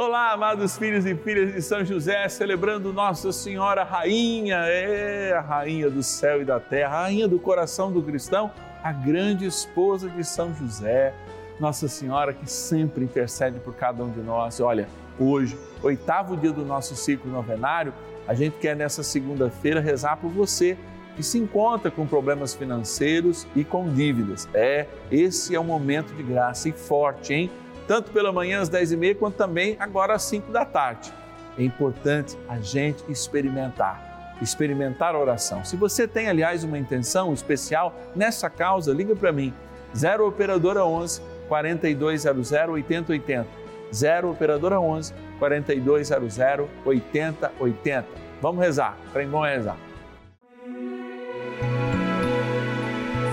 Olá, amados filhos e filhas de São José, celebrando Nossa Senhora Rainha, é a Rainha do céu e da terra, Rainha do coração do cristão, a grande esposa de São José, Nossa Senhora que sempre intercede por cada um de nós. Olha, hoje, oitavo dia do nosso ciclo novenário, a gente quer nessa segunda-feira rezar por você que se encontra com problemas financeiros e com dívidas. É, esse é um momento de graça e forte, hein? Tanto pela manhã às 10h30, quanto também agora às 5 da tarde. É importante a gente experimentar, experimentar a oração. Se você tem, aliás, uma intenção especial nessa causa, liga para mim, 0 Operadora 11 4200 8080. 0 Operadora 11 4200 8080. Vamos rezar, trem bom é rezar.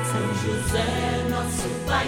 São José, nosso Pai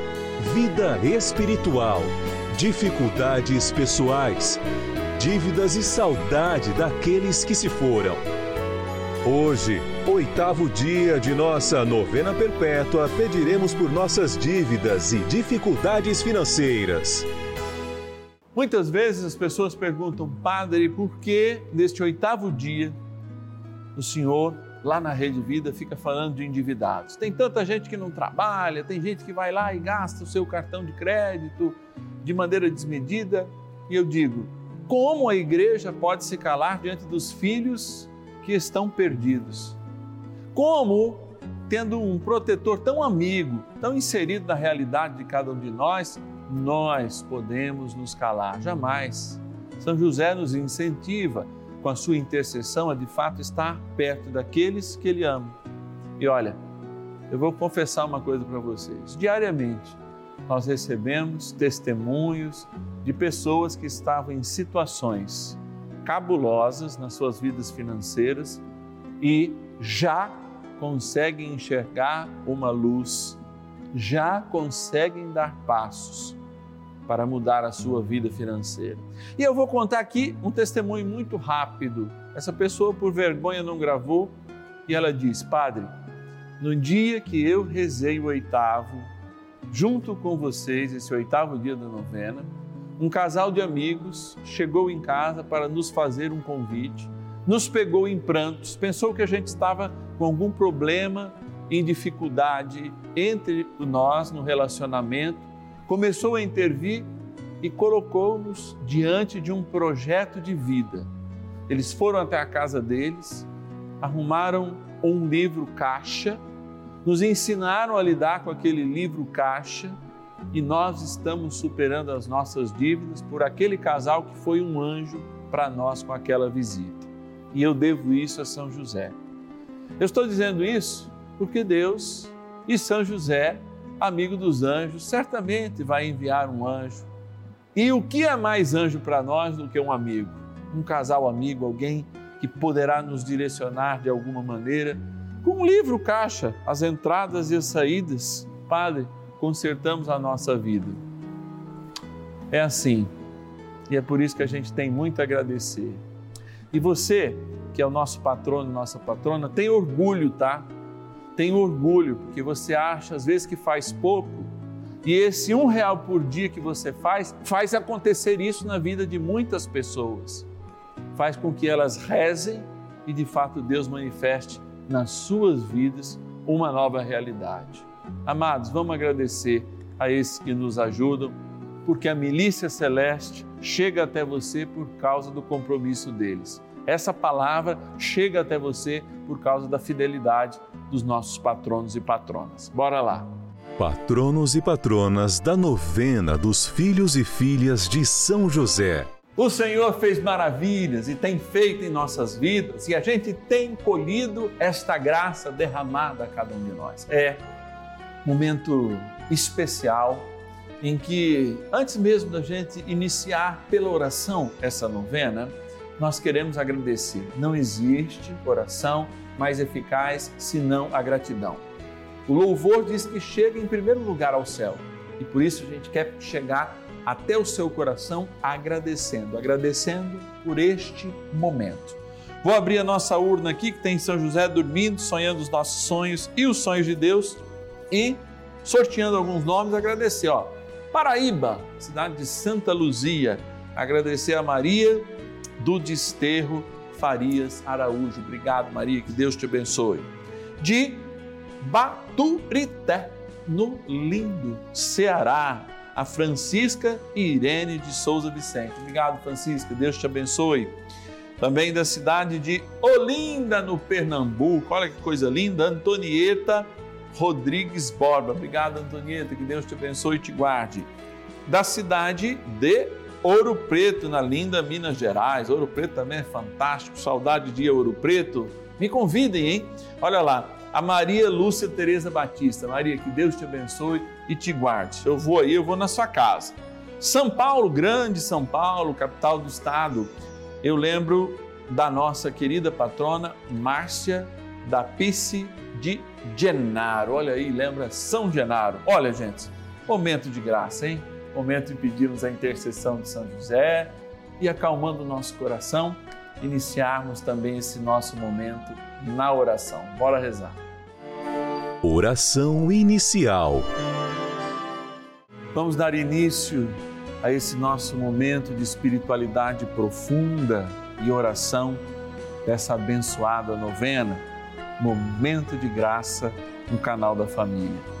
vida espiritual, dificuldades pessoais, dívidas e saudade daqueles que se foram. Hoje, oitavo dia de nossa novena perpétua, pediremos por nossas dívidas e dificuldades financeiras. Muitas vezes as pessoas perguntam, Padre, por que neste oitavo dia o Senhor lá na Rede Vida fica falando de endividados. Tem tanta gente que não trabalha, tem gente que vai lá e gasta o seu cartão de crédito de maneira desmedida. E eu digo, como a igreja pode se calar diante dos filhos que estão perdidos? Como, tendo um protetor tão amigo, tão inserido na realidade de cada um de nós, nós podemos nos calar? Jamais. São José nos incentiva com a sua intercessão, a de fato estar perto daqueles que Ele ama. E olha, eu vou confessar uma coisa para vocês. Diariamente, nós recebemos testemunhos de pessoas que estavam em situações cabulosas nas suas vidas financeiras e já conseguem enxergar uma luz, já conseguem dar passos para mudar a sua vida financeira. E eu vou contar aqui um testemunho muito rápido. Essa pessoa, por vergonha, não gravou e ela diz: Padre, no dia que eu rezei o oitavo, junto com vocês, esse oitavo dia da novena, um casal de amigos chegou em casa para nos fazer um convite, nos pegou em prantos, pensou que a gente estava com algum problema, em dificuldade entre nós no relacionamento começou a intervir e colocou-nos diante de um projeto de vida. Eles foram até a casa deles, arrumaram um livro caixa, nos ensinaram a lidar com aquele livro caixa e nós estamos superando as nossas dívidas por aquele casal que foi um anjo para nós com aquela visita. E eu devo isso a São José. Eu estou dizendo isso porque Deus e São José amigo dos anjos, certamente vai enviar um anjo. E o que é mais anjo para nós do que um amigo? Um casal amigo, alguém que poderá nos direcionar de alguma maneira. Com um livro caixa, as entradas e as saídas, Padre, consertamos a nossa vida. É assim. E é por isso que a gente tem muito a agradecer. E você, que é o nosso patrono, nossa patrona, tem orgulho, tá? Tem orgulho, porque você acha às vezes que faz pouco, E esse um real por dia que você faz, faz acontecer isso na vida de muitas pessoas. Faz com que elas rezem e de fato Deus manifeste nas suas vidas uma nova realidade. Amados, vamos agradecer a esses que nos ajudam, porque a milícia celeste chega até você por causa do compromisso deles. Essa palavra chega até você por causa da fidelidade dos nossos patronos e patronas. Bora lá. Patronos e patronas da novena dos filhos e filhas de São José. O Senhor fez maravilhas e tem feito em nossas vidas e a gente tem colhido esta graça derramada a cada um de nós. É momento especial em que, antes mesmo da gente iniciar pela oração essa novena, nós queremos agradecer. Não existe oração mais eficaz senão a gratidão. O louvor diz que chega em primeiro lugar ao céu e por isso a gente quer chegar até o seu coração agradecendo, agradecendo por este momento. Vou abrir a nossa urna aqui que tem São José dormindo, sonhando os nossos sonhos e os sonhos de Deus e sorteando alguns nomes, agradecer, ó. Paraíba, cidade de Santa Luzia, agradecer a Maria do Desterro Farias Araújo. Obrigado, Maria, que Deus te abençoe. De Baturité, no lindo Ceará, a Francisca Irene de Souza Vicente. Obrigado, Francisca, Deus te abençoe. Também da cidade de Olinda, no Pernambuco. Olha que coisa linda, Antonieta Rodrigues Borba. Obrigado, Antonieta, que Deus te abençoe e te guarde. Da cidade de Ouro Preto, na linda Minas Gerais. Ouro Preto também é fantástico, saudade de Ouro Preto. Me convidem, hein? Olha lá, a Maria Lúcia Tereza Batista. Maria, que Deus te abençoe e te guarde. Eu vou aí, eu vou na sua casa. São Paulo, grande São Paulo, capital do estado. Eu lembro da nossa querida patrona Márcia da Pice de Genaro. Olha aí, lembra São Genaro. Olha, gente, momento de graça, hein? Momento de pedirmos a intercessão de São José e acalmando o nosso coração, iniciarmos também esse nosso momento na oração. Bora rezar. Oração inicial. Vamos dar início a esse nosso momento de espiritualidade profunda e oração dessa abençoada novena, momento de graça no canal da família.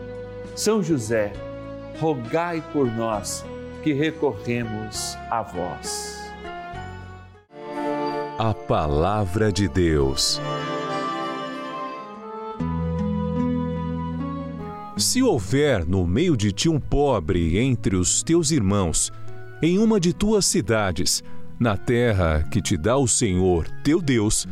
São José, rogai por nós que recorremos a vós. A Palavra de Deus. Se houver no meio de ti um pobre entre os teus irmãos, em uma de tuas cidades, na terra que te dá o Senhor, teu Deus,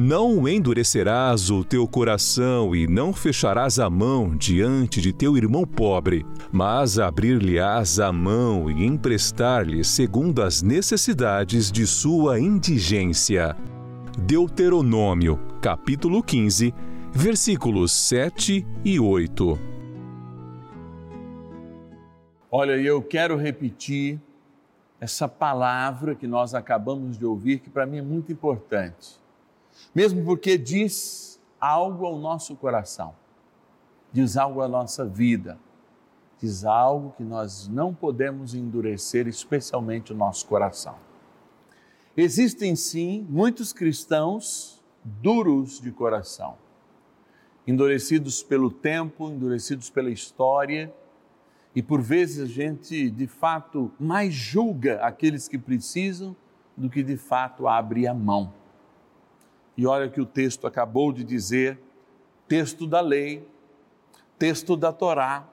não endurecerás o teu coração e não fecharás a mão diante de teu irmão pobre, mas abrir-lhe-ás a mão e emprestar-lhe segundo as necessidades de sua indigência. Deuteronômio, capítulo 15, versículos 7 e 8. Olha, eu quero repetir essa palavra que nós acabamos de ouvir, que para mim é muito importante. Mesmo porque diz algo ao nosso coração, diz algo à nossa vida, diz algo que nós não podemos endurecer, especialmente o nosso coração. Existem sim muitos cristãos duros de coração, endurecidos pelo tempo, endurecidos pela história, e por vezes a gente de fato mais julga aqueles que precisam do que de fato abre a mão. E olha que o texto acabou de dizer, texto da lei, texto da Torá,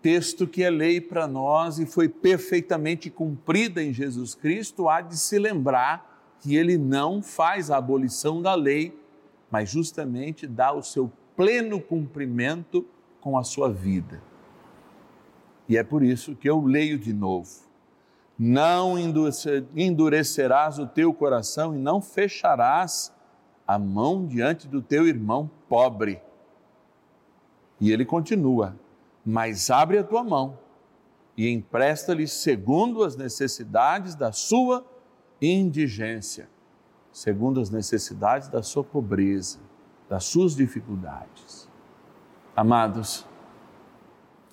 texto que é lei para nós e foi perfeitamente cumprida em Jesus Cristo, há de se lembrar que ele não faz a abolição da lei, mas justamente dá o seu pleno cumprimento com a sua vida. E é por isso que eu leio de novo. Não endurecerás o teu coração e não fecharás a mão diante do teu irmão pobre. E ele continua: Mas abre a tua mão e empresta-lhe segundo as necessidades da sua indigência, segundo as necessidades da sua pobreza, das suas dificuldades. Amados,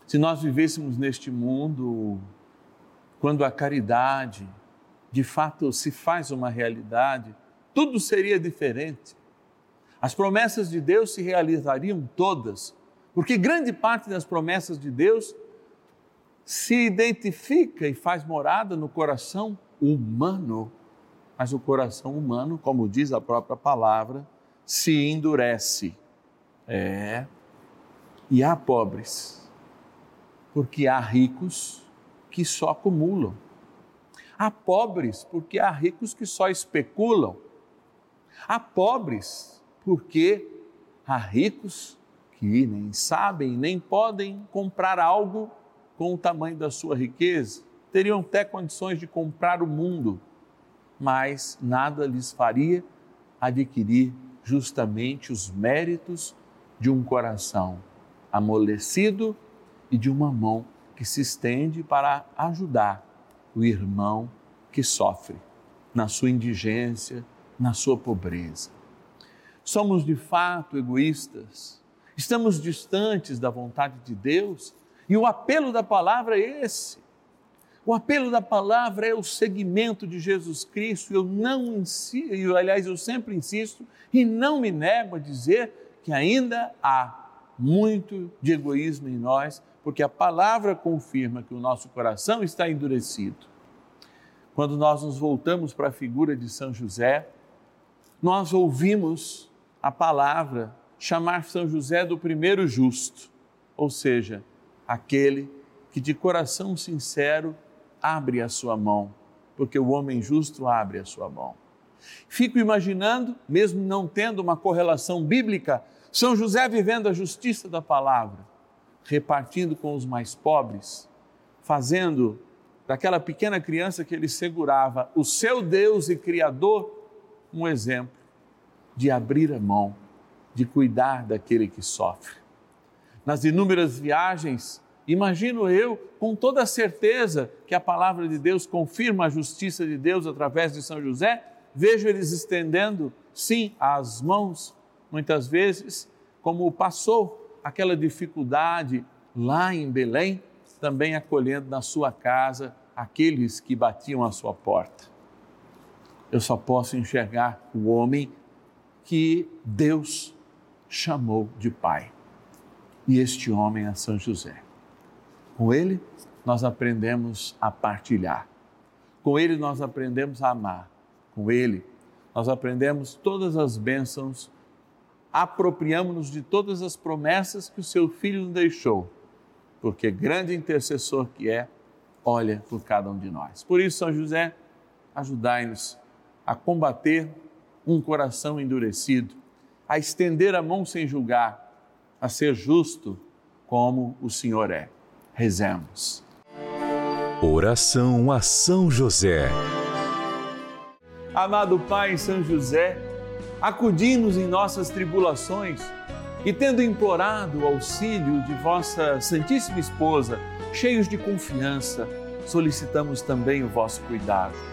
se nós vivêssemos neste mundo quando a caridade de fato se faz uma realidade, tudo seria diferente. As promessas de Deus se realizariam todas, porque grande parte das promessas de Deus se identifica e faz morada no coração humano. Mas o coração humano, como diz a própria palavra, se endurece. É. E há pobres, porque há ricos que só acumulam. Há pobres, porque há ricos que só especulam. Há pobres, porque há ricos que nem sabem, nem podem comprar algo com o tamanho da sua riqueza. Teriam até condições de comprar o mundo, mas nada lhes faria adquirir justamente os méritos de um coração amolecido e de uma mão que se estende para ajudar o irmão que sofre na sua indigência, na sua pobreza. Somos de fato egoístas, estamos distantes da vontade de Deus e o apelo da palavra é esse. O apelo da palavra é o seguimento de Jesus Cristo. Eu não insisto, aliás, eu sempre insisto e não me nego a dizer que ainda há muito de egoísmo em nós, porque a palavra confirma que o nosso coração está endurecido. Quando nós nos voltamos para a figura de São José, nós ouvimos a palavra chamar São José do primeiro justo, ou seja, aquele que de coração sincero abre a sua mão, porque o homem justo abre a sua mão. Fico imaginando, mesmo não tendo uma correlação bíblica, São José vivendo a justiça da palavra, repartindo com os mais pobres, fazendo daquela pequena criança que ele segurava o seu Deus e Criador um exemplo de abrir a mão, de cuidar daquele que sofre. Nas inúmeras viagens, imagino eu, com toda certeza que a palavra de Deus confirma a justiça de Deus através de São José, vejo eles estendendo, sim, as mãos, muitas vezes, como passou aquela dificuldade lá em Belém, também acolhendo na sua casa aqueles que batiam à sua porta eu só posso enxergar o homem que Deus chamou de Pai. E este homem é São José. Com ele, nós aprendemos a partilhar. Com ele, nós aprendemos a amar. Com ele, nós aprendemos todas as bênçãos, apropriamos-nos de todas as promessas que o seu filho nos deixou, porque grande intercessor que é, olha por cada um de nós. Por isso, São José, ajudai-nos a combater um coração endurecido, a estender a mão sem julgar, a ser justo como o Senhor é. Rezemos. Oração a São José. Amado Pai São José, acudi-nos em nossas tribulações e, tendo implorado o auxílio de vossa Santíssima Esposa, cheios de confiança, solicitamos também o vosso cuidado.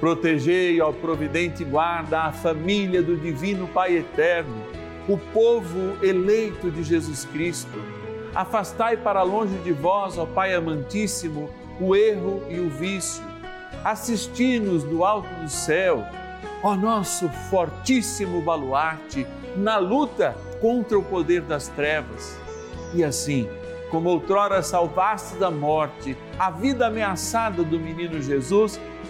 Protegei, ó providente guarda, a família do Divino Pai Eterno, o povo eleito de Jesus Cristo. Afastai para longe de vós, ó Pai amantíssimo, o erro e o vício. Assisti-nos do alto do céu, ó nosso fortíssimo baluarte, na luta contra o poder das trevas. E assim, como outrora salvaste da morte a vida ameaçada do menino Jesus,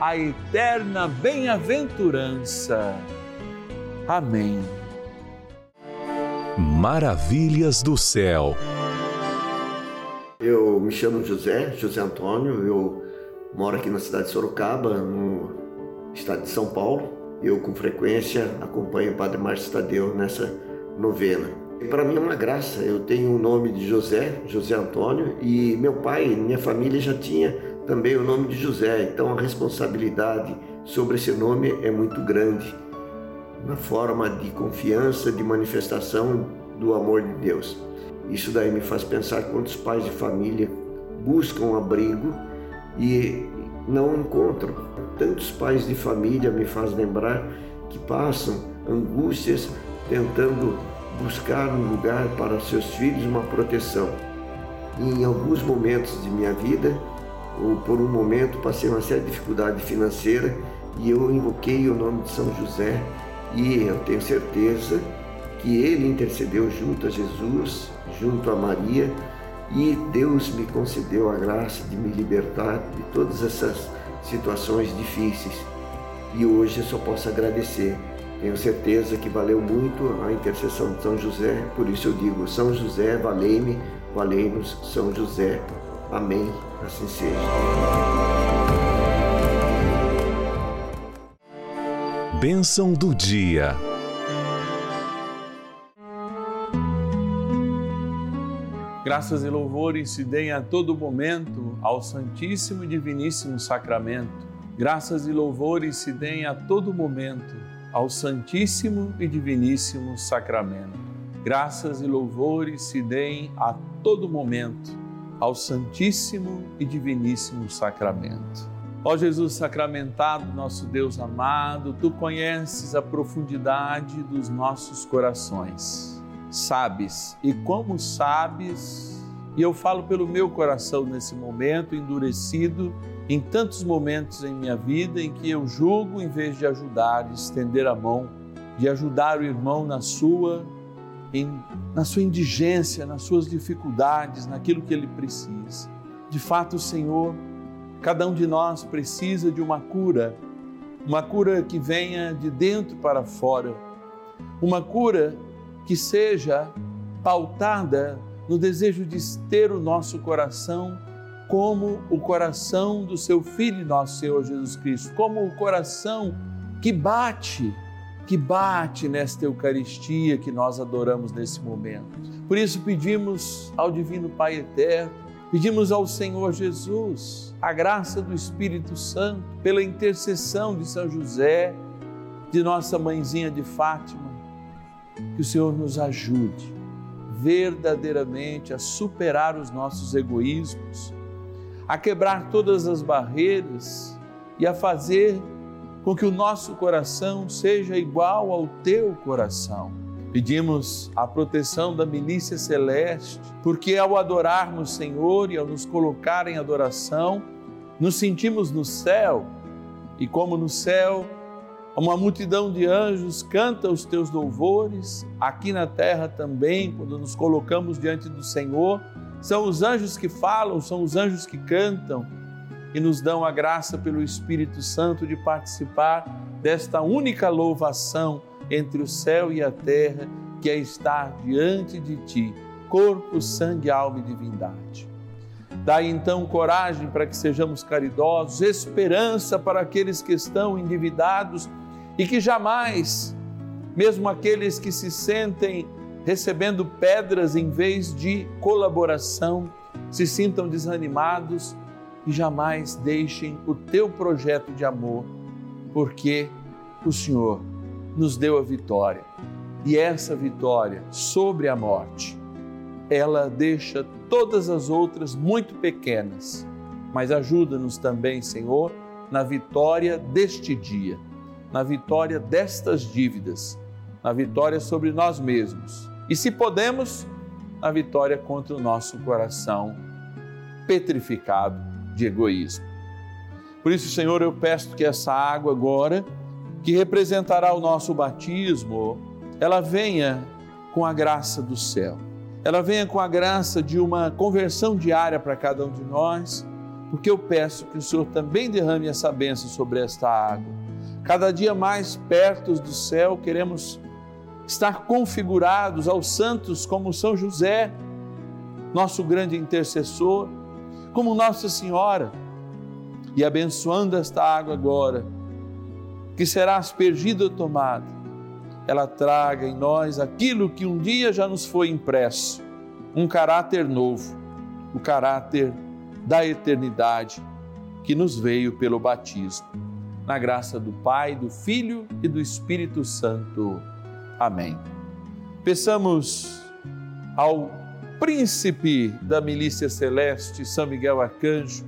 a eterna bem-aventurança. Amém. Maravilhas do céu. Eu me chamo José, José Antônio, eu moro aqui na cidade de Sorocaba, no estado de São Paulo. Eu com frequência acompanho o Padre Márcio Tadeu nessa novena. Para mim é uma graça, eu tenho o nome de José, José Antônio, e meu pai, minha família já tinha também o nome de José, então a responsabilidade sobre esse nome é muito grande, na forma de confiança, de manifestação do amor de Deus. Isso daí me faz pensar quantos pais de família buscam abrigo e não encontram. Tantos pais de família me faz lembrar que passam angústias tentando buscar um lugar para seus filhos uma proteção. E em alguns momentos de minha vida, ou por um momento, passei uma séria dificuldade financeira e eu invoquei o nome de São José e eu tenho certeza que ele intercedeu junto a Jesus, junto a Maria e Deus me concedeu a graça de me libertar de todas essas situações difíceis. E hoje eu só posso agradecer tenho certeza que valeu muito a intercessão de São José, por isso eu digo: São José, valei-me, valei-nos, São José. Amém. Assim seja. Bênção do dia. Graças e louvores se deem a todo momento ao Santíssimo e Diviníssimo Sacramento. Graças e louvores se deem a todo momento ao Santíssimo e Diviníssimo Sacramento. Graças e louvores se deem a todo momento ao Santíssimo e Diviníssimo Sacramento. Ó Jesus sacramentado, nosso Deus amado, tu conheces a profundidade dos nossos corações. Sabes, e como sabes, e eu falo pelo meu coração nesse momento endurecido em tantos momentos em minha vida em que eu julgo em vez de ajudar, de estender a mão, de ajudar o irmão na sua em, na sua indigência, nas suas dificuldades, naquilo que ele precisa. De fato, Senhor, cada um de nós precisa de uma cura, uma cura que venha de dentro para fora, uma cura que seja pautada no desejo de ter o nosso coração como o coração do seu Filho, nosso Senhor Jesus Cristo, como o coração que bate, que bate nesta Eucaristia que nós adoramos nesse momento. Por isso pedimos ao Divino Pai Eterno, pedimos ao Senhor Jesus a graça do Espírito Santo, pela intercessão de São José, de nossa mãezinha de Fátima, que o Senhor nos ajude verdadeiramente a superar os nossos egoísmos, a quebrar todas as barreiras e a fazer com que o nosso coração seja igual ao teu coração. Pedimos a proteção da milícia celeste, porque ao adorarmos Senhor e ao nos colocar em adoração, nos sentimos no céu e como no céu uma multidão de anjos canta os teus louvores, aqui na terra também, quando nos colocamos diante do Senhor, são os anjos que falam, são os anjos que cantam e nos dão a graça pelo Espírito Santo de participar desta única louvação entre o céu e a terra, que é estar diante de ti, corpo, sangue, alma e divindade. Dai então coragem para que sejamos caridosos, esperança para aqueles que estão endividados e que jamais, mesmo aqueles que se sentem recebendo pedras em vez de colaboração, se sintam desanimados e jamais deixem o teu projeto de amor, porque o Senhor nos deu a vitória. E essa vitória sobre a morte, ela deixa todas as outras muito pequenas, mas ajuda-nos também, Senhor, na vitória deste dia na vitória destas dívidas, na vitória sobre nós mesmos. E, se podemos, na vitória contra o nosso coração petrificado de egoísmo. Por isso, Senhor, eu peço que essa água agora, que representará o nosso batismo, ela venha com a graça do céu. Ela venha com a graça de uma conversão diária para cada um de nós, porque eu peço que o Senhor também derrame essa bênção sobre esta água cada dia mais perto do céu, queremos estar configurados aos santos como São José, nosso grande intercessor, como Nossa Senhora, e abençoando esta água agora, que será aspergida ou tomada, ela traga em nós aquilo que um dia já nos foi impresso, um caráter novo, o caráter da eternidade que nos veio pelo batismo na graça do Pai, do Filho e do Espírito Santo. Amém. Peçamos ao príncipe da milícia celeste, São Miguel Arcanjo,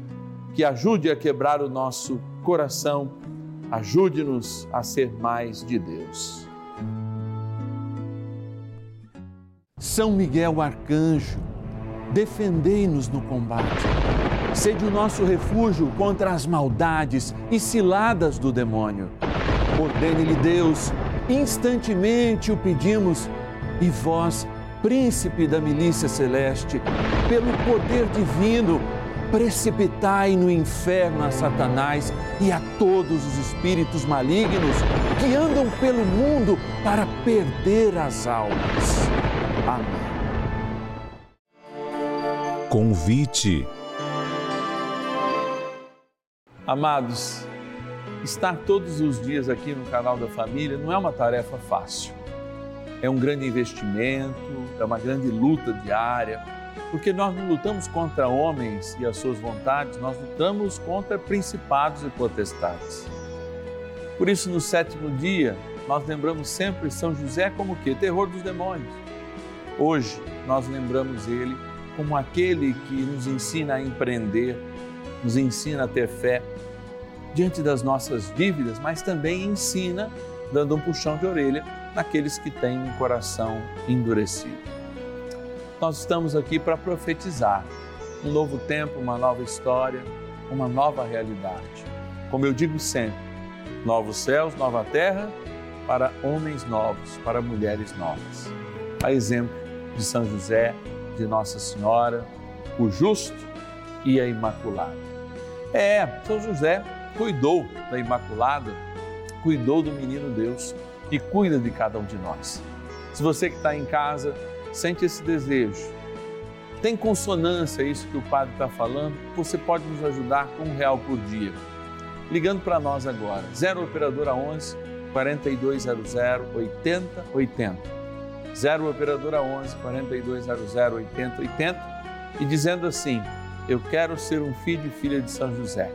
que ajude a quebrar o nosso coração, ajude-nos a ser mais de Deus. São Miguel Arcanjo, defendei-nos no combate Sede o nosso refúgio contra as maldades e ciladas do demônio. Ordene-lhe Deus, instantemente o pedimos, e vós, príncipe da milícia celeste, pelo poder divino, precipitai no inferno a Satanás e a todos os espíritos malignos que andam pelo mundo para perder as almas. Amém. Convite Amados, estar todos os dias aqui no canal da família não é uma tarefa fácil. É um grande investimento, é uma grande luta diária, porque nós não lutamos contra homens e as suas vontades, nós lutamos contra principados e potestades. Por isso, no sétimo dia, nós lembramos sempre São José como o quê? Terror dos demônios. Hoje, nós lembramos ele como aquele que nos ensina a empreender, nos ensina a ter fé diante das nossas dívidas, mas também ensina dando um puxão de orelha naqueles que têm um coração endurecido. Nós estamos aqui para profetizar um novo tempo, uma nova história, uma nova realidade. Como eu digo sempre, novos céus, nova terra para homens novos, para mulheres novas. A exemplo de São José, de Nossa Senhora, o justo e a imaculada. É, São José cuidou da Imaculada, cuidou do menino Deus e cuida de cada um de nós. Se você que está em casa sente esse desejo, tem consonância isso que o Padre está falando, você pode nos ajudar com um real por dia. Ligando para nós agora, 0 Operadora 11 4200 8080. 0 Operadora 11 4200 8080 e dizendo assim: Eu quero ser um filho e filha de São José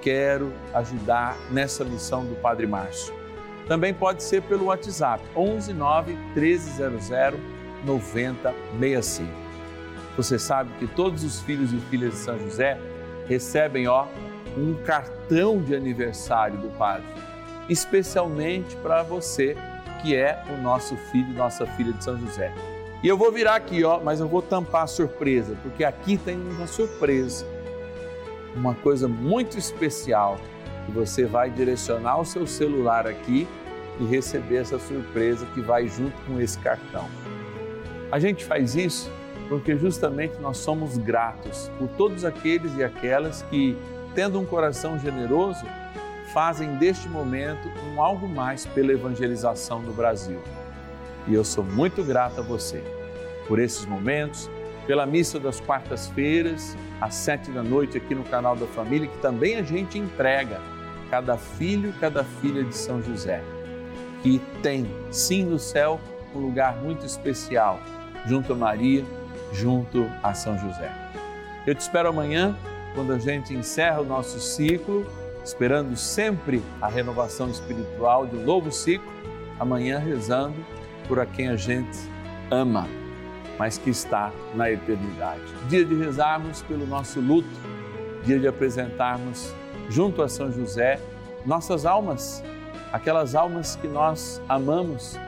quero ajudar nessa missão do Padre Márcio. Também pode ser pelo WhatsApp 11 9 1300 9065. Você sabe que todos os filhos e filhas de São José recebem, ó, um cartão de aniversário do Padre, especialmente para você que é o nosso filho, nossa filha de São José. E eu vou virar aqui, ó, mas eu vou tampar a surpresa, porque aqui tem uma surpresa. Uma coisa muito especial que você vai direcionar o seu celular aqui e receber essa surpresa que vai junto com esse cartão. A gente faz isso porque justamente nós somos gratos por todos aqueles e aquelas que, tendo um coração generoso, fazem deste momento um algo mais pela evangelização do Brasil. E eu sou muito grato a você por esses momentos, pela missa das quartas-feiras, às sete da noite aqui no canal da Família, que também a gente entrega cada filho, cada filha de São José, que tem sim no céu um lugar muito especial junto a Maria, junto a São José. Eu te espero amanhã, quando a gente encerra o nosso ciclo esperando sempre a renovação espiritual de um novo ciclo, amanhã rezando por a quem a gente ama, mas que está na eternidade. Dia de rezarmos pelo nosso luto, dia de apresentarmos junto a São José nossas almas, aquelas almas que nós amamos,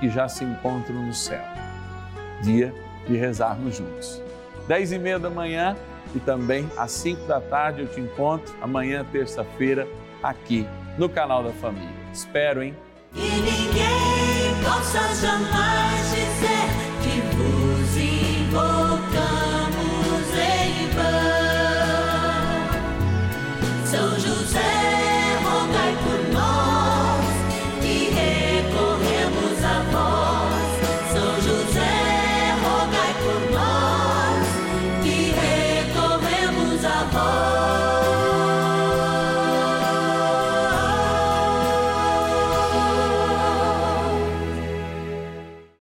que já se encontram no céu. Dia de rezarmos juntos. Dez e meia da manhã, e também às 5 da tarde eu te encontro amanhã, terça-feira, aqui no canal da Família. Espero, hein? E ninguém possa jamais dizer